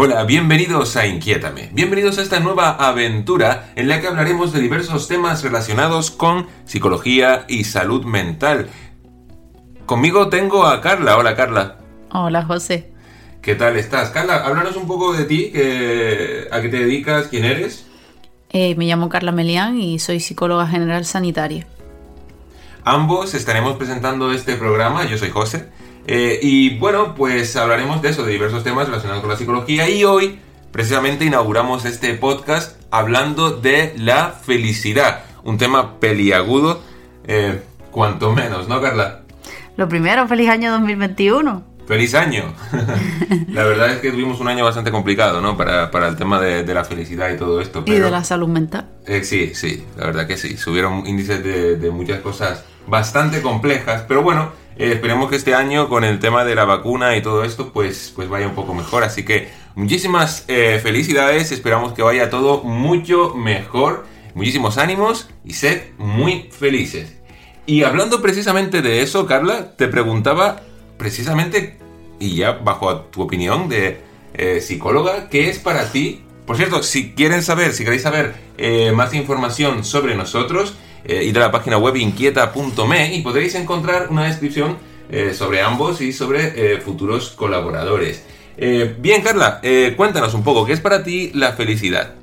Hola, bienvenidos a Inquiétame. Bienvenidos a esta nueva aventura en la que hablaremos de diversos temas relacionados con psicología y salud mental. Conmigo tengo a Carla. Hola, Carla. Hola, José. ¿Qué tal estás? Carla, háblanos un poco de ti, a qué te dedicas, quién eres. Eh, me llamo Carla Melián y soy psicóloga general sanitaria. Ambos estaremos presentando este programa, yo soy José, eh, y bueno, pues hablaremos de eso, de diversos temas relacionados con la psicología. Y hoy, precisamente, inauguramos este podcast hablando de la felicidad. Un tema peliagudo, eh, cuanto menos, ¿no, Carla? Lo primero, feliz año 2021. Feliz año. la verdad es que tuvimos un año bastante complicado, ¿no? Para, el tema de, la felicidad y todo esto. Y de la salud mental. Eh, sí, sí, la verdad que sí. Subieron índices de, de muchas cosas bastante complejas, pero bueno, eh, esperemos que este año con el tema de la vacuna y todo esto pues, pues vaya un poco mejor. Así que muchísimas eh, felicidades, esperamos que vaya todo mucho mejor, muchísimos ánimos y sed muy felices. Y hablando precisamente de eso, Carla, te preguntaba precisamente, y ya bajo tu opinión de eh, psicóloga, ¿qué es para ti? Por cierto, si quieren saber, si queréis saber más información sobre nosotros, eh, ir a la página web inquieta.me y podréis encontrar una descripción eh, sobre ambos y sobre eh, futuros colaboradores. bien, Carla, cuéntanos un poco, ¿qué es para ti la felicidad?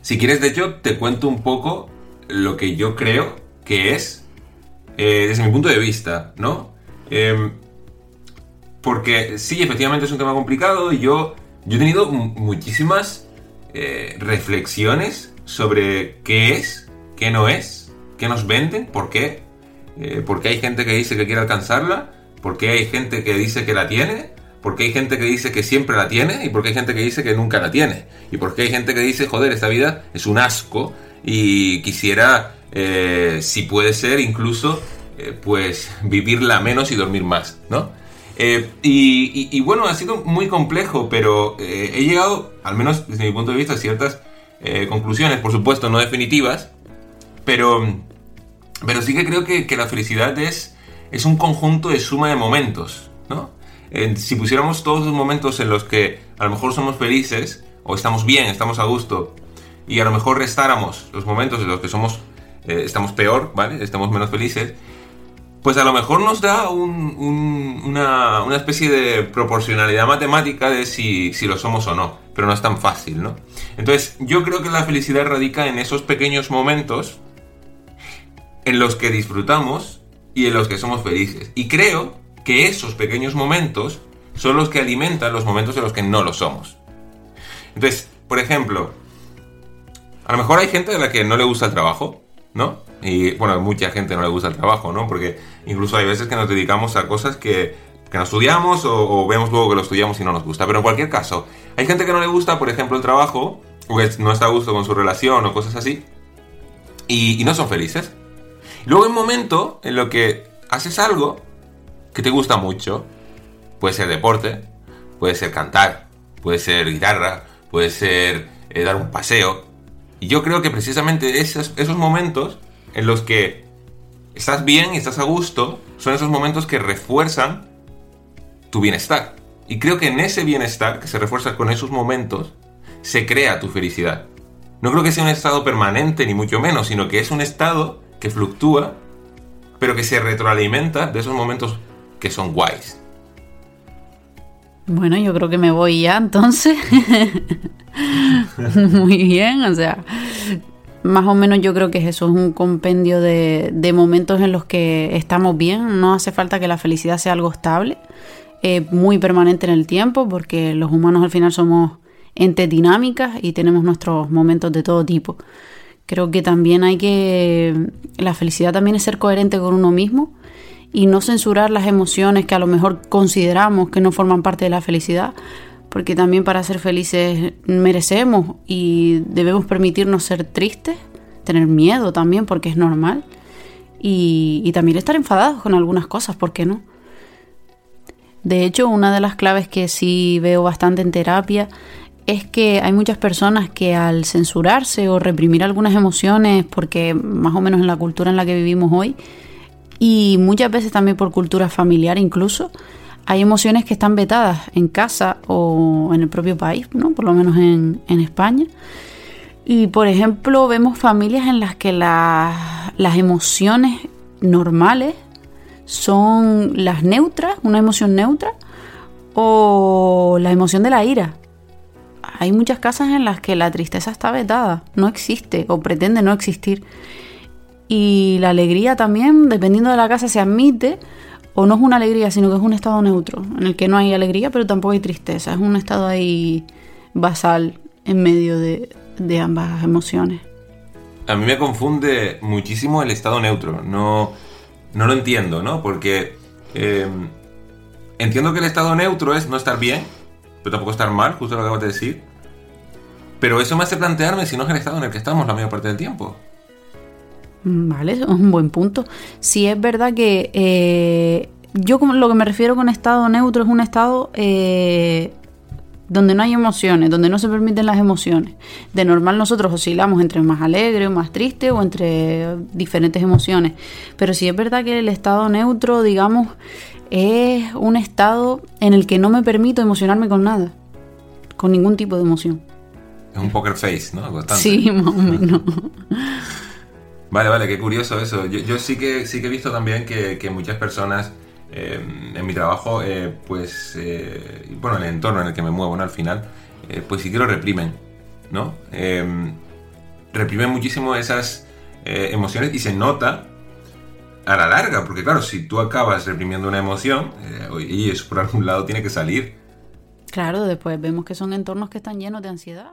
Si quieres, de hecho, te cuento un poco lo que yo creo que es, desde mi punto de vista, ¿no? Porque sí, efectivamente es un tema complicado y yo, yo he tenido muchísimas reflexiones sobre qué es, qué no es, ¿Qué nos venden? ¿Por qué? Eh, ¿Por qué hay gente que dice que quiere alcanzarla? ¿Por qué hay gente que dice que la tiene? ¿Por qué hay gente que dice que siempre la tiene? ¿Y por qué hay gente que dice que nunca la tiene? ¿Y por qué hay gente que dice, joder, esta vida es un asco y quisiera, eh, si puede ser, incluso, eh, pues vivirla menos y dormir más, ¿no? Y, y, bueno, ha sido muy complejo, pero he llegado, al menos desde mi punto de vista, a ciertas conclusiones, por supuesto, no definitivas, pero, pero sí que creo que, la felicidad es, es un conjunto de suma de momentos, ¿no? si pusiéramos todos los momentos en los que a lo mejor somos felices, o estamos bien, estamos a gusto, y a lo mejor restáramos los momentos en los que somos, eh, estamos peor, ¿vale? Estamos menos felices, pues a lo mejor nos da una, una, especie de proporcionalidad matemática de si, si, lo somos o no, pero no es tan fácil, ¿no? Entonces, yo creo que la felicidad radica en esos pequeños momentos en los que disfrutamos y en los que somos felices. Y creo que esos pequeños momentos son los que alimentan los momentos en los que no lo somos. Entonces, por ejemplo, a lo mejor hay gente a la que no le gusta el trabajo, ¿no? Y bueno, a mucha gente no le gusta el trabajo, ¿no? Porque incluso hay veces que nos dedicamos a cosas que, que no estudiamos o, vemos luego que lo estudiamos y no nos gusta. Pero en cualquier caso, hay gente que no le gusta, por ejemplo, el trabajo, o que no está a gusto con su relación o cosas así, y no son felices. Luego hay un momento en lo que haces algo que te gusta mucho. Puede ser deporte, puede ser cantar, puede ser guitarra, puede ser eh, dar un paseo. Y yo creo que precisamente esos, esos momentos en los que estás bien y estás a gusto son esos momentos que refuerzan tu bienestar. Y creo que en ese bienestar que se refuerza con esos momentos se crea tu felicidad. No creo que sea un estado permanente ni mucho menos, sino que es un estado que fluctúa, pero que se retroalimenta de esos momentos que son guays. Bueno, yo creo que me voy ya entonces. Muy bien, o sea, más o menos yo creo que eso es un compendio de, de, momentos en los que estamos bien. No hace falta que la felicidad sea algo estable, eh, muy permanente en el tiempo, porque los humanos al final somos entes dinámicas y tenemos nuestros momentos de todo tipo. Creo que también hay que... La felicidad también es ser coherente con uno mismo y no censurar las emociones que a lo mejor consideramos que no forman parte de la felicidad, porque también para ser felices merecemos y debemos permitirnos ser tristes, tener miedo también, porque es normal, y, también estar enfadados con algunas cosas, ¿por qué no? De hecho, una de las claves que sí veo bastante en terapia es que hay muchas personas que al censurarse o reprimir algunas emociones, porque más o menos en la cultura en la que vivimos hoy, y muchas veces también por cultura familiar incluso, hay emociones que están vetadas en casa o en el propio país, ¿no? Por lo menos en, España. Y por ejemplo, vemos familias en las que las emociones normales son las neutras, una emoción neutra, o la emoción de la ira. Hay muchas casas en las que la tristeza está vetada, no existe o pretende no existir. Y la alegría también, dependiendo de la casa, se admite o no es una alegría, sino que es un estado neutro, en el que no hay alegría, pero tampoco hay tristeza. Es un estado ahí basal en medio de, ambas emociones. A mí me confunde muchísimo el estado neutro. No, no lo entiendo, ¿no? Porque em, entiendo que el estado neutro es no estar bien, pero tampoco estar mal, justo lo que acabas de decir. Pero eso me hace plantearme si no es el estado en el que estamos la mayor parte del tiempo. Vale, es un buen punto. Si es verdad que eh, yo como lo que me refiero con estado neutro es un estado eh, donde no hay emociones, donde no se permiten las emociones. De normal nosotros oscilamos entre más alegre o más triste o entre diferentes emociones. Pero si es verdad que el estado neutro, digamos, es un estado en el que no me permito emocionarme con nada, con ningún tipo de emoción. Es un poker face, ¿no? Sí, más o menos. Vale, vale, qué curioso eso. Yo, sí, que, sí que he visto también que, muchas personas eh, en mi trabajo, eh, pues, eh, bueno, en el entorno en el que me muevo, ¿no? Al final, pues sí que lo reprimen, ¿no? reprimen muchísimo esas emociones y se nota a la larga, porque claro, si tú acabas reprimiendo una emoción, y eso por algún lado tiene que salir. Claro, después vemos que son entornos que están llenos de ansiedad.